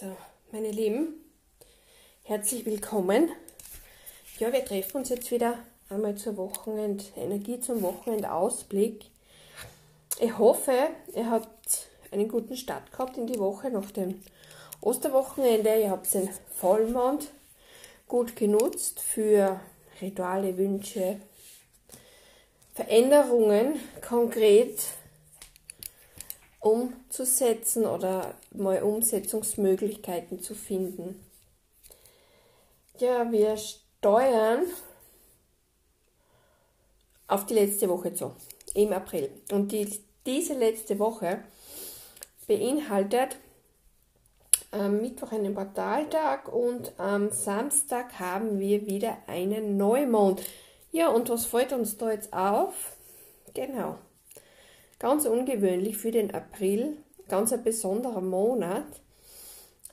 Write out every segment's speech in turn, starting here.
So, meine Lieben, herzlich willkommen. Ja, wir treffen uns jetzt wieder einmal zur Wochenend, Energie zum Wochenendausblick. Ich hoffe, ihr habt einen guten Start gehabt in die Woche nach dem Osterwochenende. Ihr habt den Vollmond gut genutzt für Rituale, Wünsche, Veränderungen konkret umzusetzen oder mal Umsetzungsmöglichkeiten zu finden. Ja, wir steuern auf die letzte Woche zu, im April. Und die, diese letzte Woche beinhaltet am Mittwoch einen Portaltag und am Samstag haben wir wieder einen Neumond. Ja, und was fällt uns da jetzt auf? Genau. Ganz ungewöhnlich für den April, ganz ein besonderer Monat.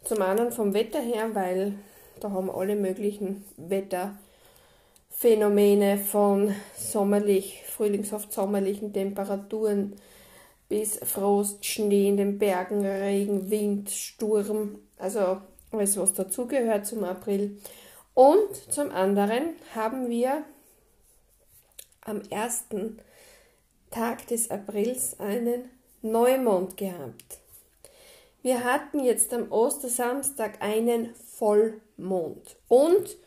Zum einen vom Wetter her, weil da haben alle möglichen Wetterphänomene von sommerlich, frühlingshaft sommerlichen Temperaturen bis Frost, Schnee in den Bergen, Regen, Wind, Sturm, also alles, was dazugehört zum April. Und zum anderen haben wir am 1. Tag des Aprils einen Neumond gehabt. Wir hatten jetzt am Ostersamstag einen Vollmond und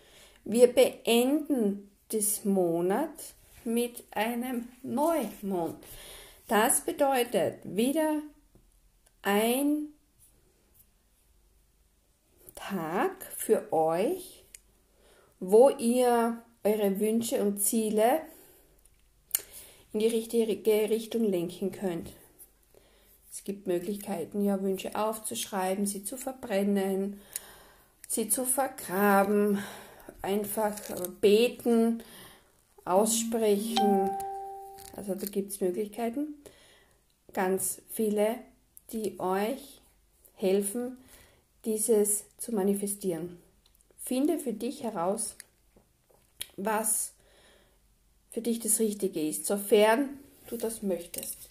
wir beenden das Monat mit einem Neumond. Das bedeutet wieder ein Tag für euch, wo ihr eure Wünsche und Ziele in die richtige Richtung lenken könnt. Es gibt Möglichkeiten, ja, Wünsche aufzuschreiben, sie zu verbrennen, sie zu vergraben, einfach beten, aussprechen. Also da gibt es Möglichkeiten, ganz viele, die euch helfen, dieses zu manifestieren. Finde für dich heraus, was für dich das Richtige ist, sofern du das möchtest.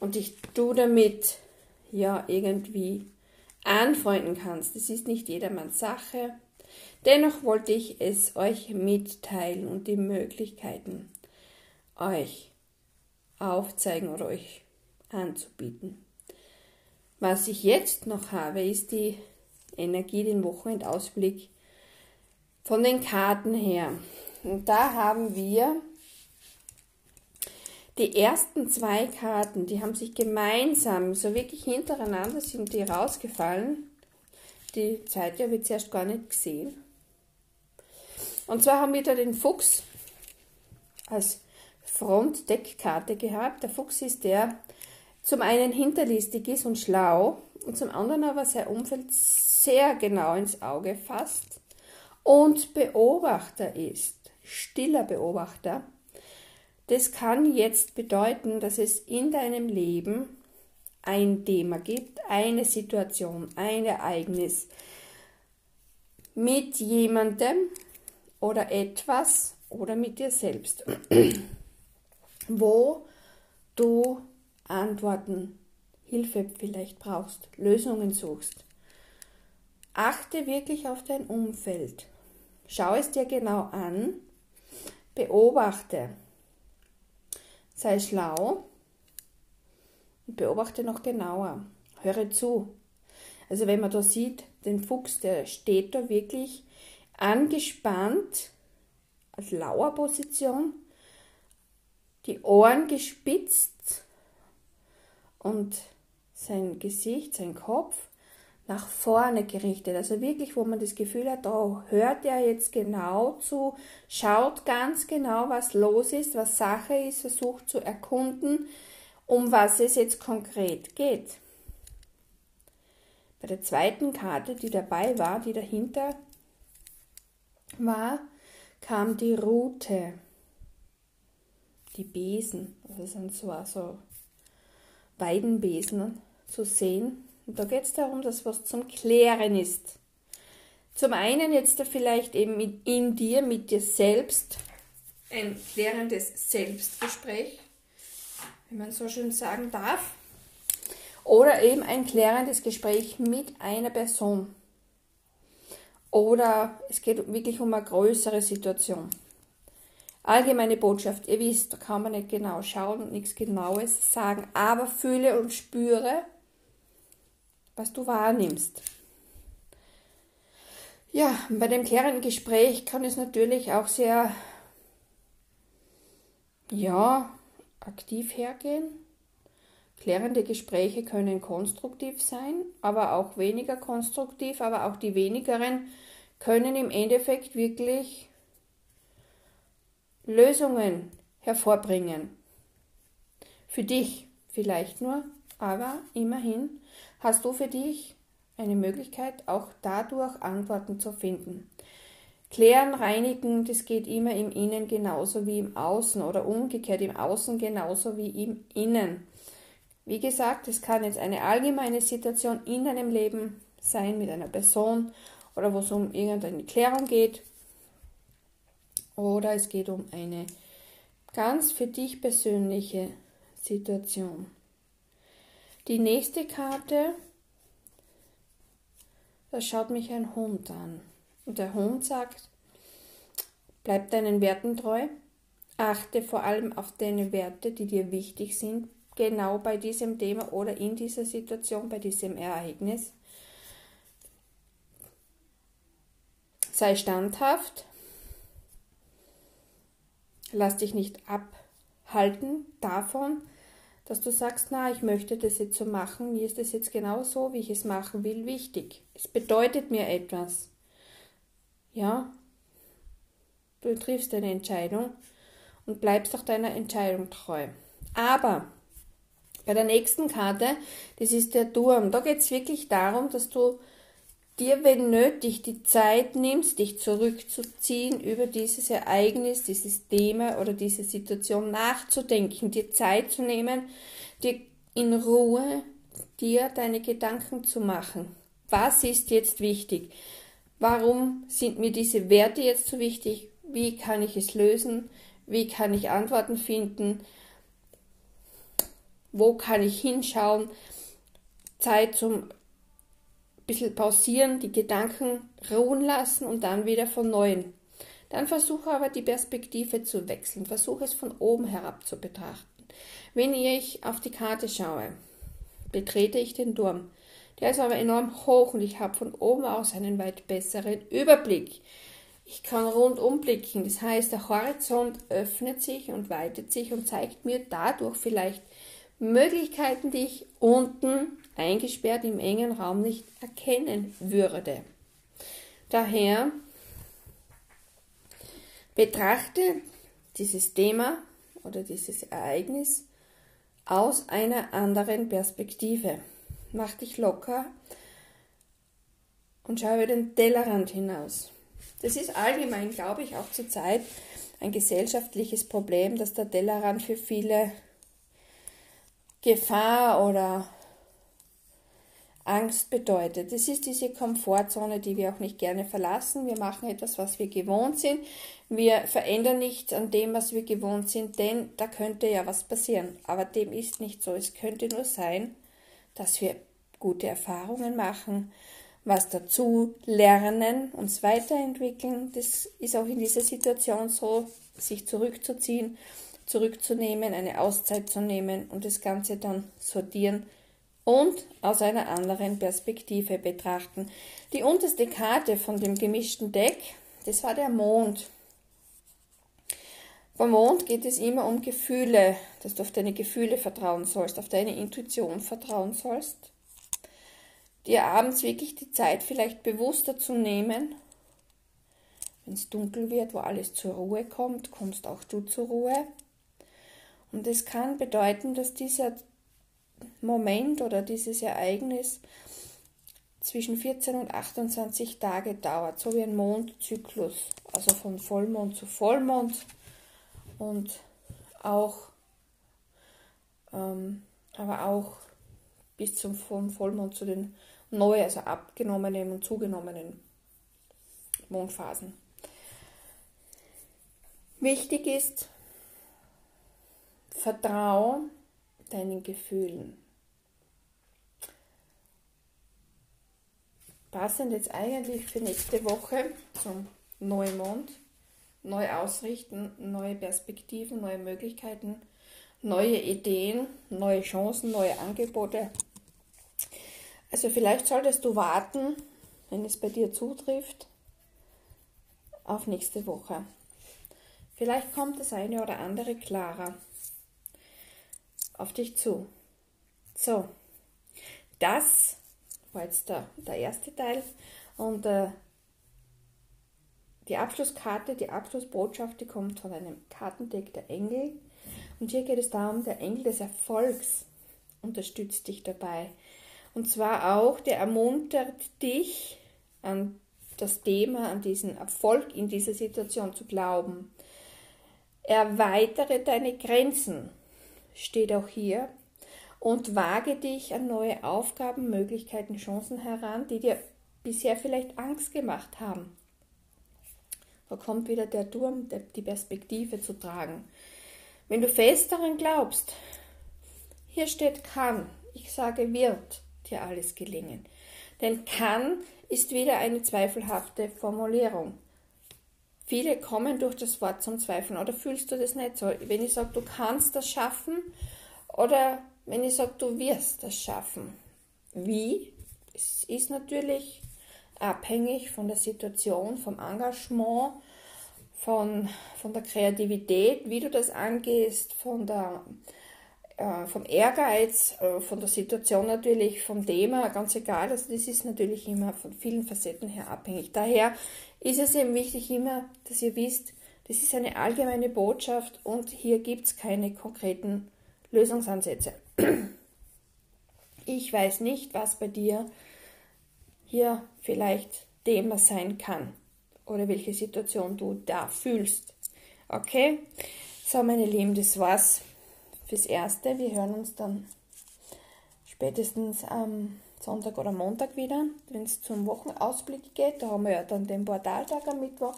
Und dich du damit ja irgendwie anfreunden kannst. Das ist nicht jedermanns Sache. Dennoch wollte ich es euch mitteilen und die Möglichkeiten euch aufzeigen oder euch anzubieten. Was ich jetzt noch habe, ist die Energie, den Wochenendausblick von den Karten her. Und da haben wir die ersten zwei Karten, die haben sich gemeinsam, so wirklich hintereinander sind die rausgefallen. Die zweite habe ich zuerst gar nicht gesehen. Und zwar haben wir da den Fuchs als Frontdeckkarte gehabt. Der Fuchs ist der zum einen hinterlistig ist und schlau und zum anderen aber sein Umfeld sehr genau ins Auge fasst und Beobachter ist stiller Beobachter. Das kann jetzt bedeuten, dass es in deinem Leben ein Thema gibt, eine Situation, ein Ereignis mit jemandem oder etwas oder mit dir selbst, wo du Antworten, Hilfe vielleicht brauchst, Lösungen suchst. Achte wirklich auf dein Umfeld. Schau es dir genau an Beobachte. Sei schlau und beobachte noch genauer. Höre zu. Also wenn man da sieht, den Fuchs, der steht da wirklich angespannt, als Lauerposition, die Ohren gespitzt und sein Gesicht, sein Kopf nach vorne gerichtet. Also wirklich, wo man das Gefühl hat, oh, hört er jetzt genau zu, schaut ganz genau, was los ist, was Sache ist, versucht zu erkunden, um was es jetzt konkret geht. Bei der zweiten Karte, die dabei war, die dahinter war, kam die Route, die Besen, also sind zwar so Weidenbesen zu sehen, und da geht es darum, dass was zum Klären ist. Zum einen jetzt da vielleicht eben in dir, mit dir selbst, ein klärendes Selbstgespräch, wenn man so schön sagen darf. Oder eben ein klärendes Gespräch mit einer Person. Oder es geht wirklich um eine größere Situation. Allgemeine Botschaft, ihr wisst, da kann man nicht genau schauen und nichts Genaues sagen, aber fühle und spüre, was du wahrnimmst. Ja, bei dem klärenden Gespräch kann es natürlich auch sehr, ja, aktiv hergehen. Klärende Gespräche können konstruktiv sein, aber auch weniger konstruktiv, aber auch die wenigeren können im Endeffekt wirklich Lösungen hervorbringen. Für dich vielleicht nur, aber immerhin hast du für dich eine Möglichkeit, auch dadurch Antworten zu finden. Klären, reinigen, das geht immer im Innen genauso wie im Außen oder umgekehrt im Außen genauso wie im Innen. Wie gesagt, es kann jetzt eine allgemeine Situation in deinem Leben sein mit einer Person oder wo es um irgendeine Klärung geht oder es geht um eine ganz für dich persönliche Situation. Die nächste Karte, da schaut mich ein Hund an. Und der Hund sagt, bleib deinen Werten treu, achte vor allem auf deine Werte, die dir wichtig sind, genau bei diesem Thema oder in dieser Situation, bei diesem Ereignis. Sei standhaft, lass dich nicht abhalten davon, dass du sagst, na, ich möchte das jetzt so machen, mir ist das jetzt genau so, wie ich es machen will, wichtig. Es bedeutet mir etwas. Ja, du triffst eine Entscheidung und bleibst auch deiner Entscheidung treu. Aber bei der nächsten Karte, das ist der Turm, da geht es wirklich darum, dass du dir, wenn nötig, die Zeit nimmst, dich zurückzuziehen, über dieses Ereignis, dieses Thema oder diese Situation nachzudenken, dir Zeit zu nehmen, dir in Ruhe dir deine Gedanken zu machen. Was ist jetzt wichtig? Warum sind mir diese Werte jetzt so wichtig? Wie kann ich es lösen? Wie kann ich Antworten finden? Wo kann ich hinschauen? Zeit zum bisschen pausieren, die Gedanken ruhen lassen und dann wieder von neuem. Dann versuche aber die Perspektive zu wechseln, versuche es von oben herab zu betrachten. Wenn ich auf die Karte schaue, betrete ich den Turm. Der ist aber enorm hoch und ich habe von oben aus einen weit besseren Überblick. Ich kann rundum blicken, das heißt, der Horizont öffnet sich und weitet sich und zeigt mir dadurch vielleicht Möglichkeiten, die ich unten eingesperrt im engen Raum nicht erkennen würde. Daher betrachte dieses Thema oder dieses Ereignis aus einer anderen Perspektive. Mach dich locker und schau über den Tellerrand hinaus. Das ist allgemein, glaube ich, auch zurzeit ein gesellschaftliches Problem, dass der Tellerrand für viele Gefahr oder Angst bedeutet. Es ist diese Komfortzone, die wir auch nicht gerne verlassen. Wir machen etwas, was wir gewohnt sind. Wir verändern nichts an dem, was wir gewohnt sind, denn da könnte ja was passieren. Aber dem ist nicht so. Es könnte nur sein, dass wir gute Erfahrungen machen, was dazu lernen, uns weiterentwickeln. Das ist auch in dieser Situation so, sich zurückzuziehen, zurückzunehmen, eine Auszeit zu nehmen und das Ganze dann sortieren und aus einer anderen Perspektive betrachten. Die unterste Karte von dem gemischten Deck, das war der Mond. Beim Mond geht es immer um Gefühle, dass du auf deine Gefühle vertrauen sollst, auf deine Intuition vertrauen sollst. Dir abends wirklich die Zeit vielleicht bewusster zu nehmen. Wenn es dunkel wird, wo alles zur Ruhe kommt, kommst auch du zur Ruhe. Und es kann bedeuten, dass dieser Moment oder dieses Ereignis zwischen 14 und 28 Tage dauert, so wie ein Mondzyklus, also von Vollmond zu Vollmond und auch, ähm, aber auch bis zum Vollmond zu den neu, also abgenommenen und zugenommenen Mondphasen. Wichtig ist, vertraue deinen Gefühlen. Passend jetzt eigentlich für nächste Woche zum Neumond, neu ausrichten, neue Perspektiven, neue Möglichkeiten, neue Ideen, neue Chancen, neue Angebote. Also vielleicht solltest du warten, wenn es bei dir zutrifft, auf nächste Woche. Vielleicht kommt das eine oder andere klarer auf dich zu. So, das war jetzt der, der erste Teil. Und äh, die Abschlusskarte, die Abschlussbotschaft, die kommt von einem Kartendeck der Engel. Und hier geht es darum, der Engel des Erfolgs unterstützt dich dabei. Und zwar auch, der ermuntert dich an das Thema, an diesen Erfolg in dieser Situation zu glauben. Erweitere deine Grenzen, steht auch hier und wage dich an neue Aufgaben, Möglichkeiten, Chancen heran, die dir bisher vielleicht Angst gemacht haben. Da kommt wieder der Turm, die Perspektive zu tragen. Wenn du fest daran glaubst, hier steht kann, ich sage wird dir alles gelingen. Denn kann ist wieder eine zweifelhafte Formulierung. Viele kommen durch das Wort zum Zweifeln. Oder fühlst du das nicht so? Wenn ich sage, du kannst das schaffen, oder wenn ich sage, du wirst das schaffen. Wie? Es ist natürlich abhängig von der Situation, vom Engagement, von, von der Kreativität, wie du das angehst, von der, äh, vom Ehrgeiz, äh, von der Situation natürlich, vom Thema, ganz egal. Also das ist natürlich immer von vielen Facetten her abhängig. Daher ist es eben wichtig immer, dass ihr wisst, das ist eine allgemeine Botschaft und hier gibt es keine konkreten Lösungsansätze. Ich weiß nicht, was bei dir hier vielleicht Thema sein kann oder welche Situation du da fühlst. Okay? So, meine Lieben, das war's fürs Erste. Wir hören uns dann spätestens am Sonntag oder Montag wieder, wenn es zum Wochenausblick geht. Da haben wir ja dann den Portaltag am Mittwoch.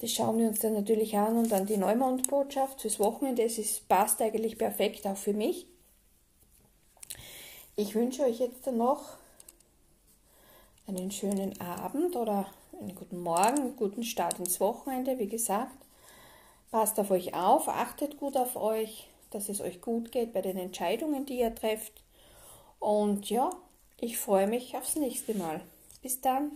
Das schauen wir uns dann natürlich an und dann die Neumondbotschaft fürs Wochenende. Es ist, passt eigentlich perfekt auch für mich. Ich wünsche euch jetzt noch einen schönen Abend oder einen guten Morgen, einen guten Start ins Wochenende. Wie gesagt, passt auf euch auf, achtet gut auf euch, dass es euch gut geht bei den Entscheidungen, die ihr trefft. Und ja, ich freue mich aufs nächste Mal. Bis dann.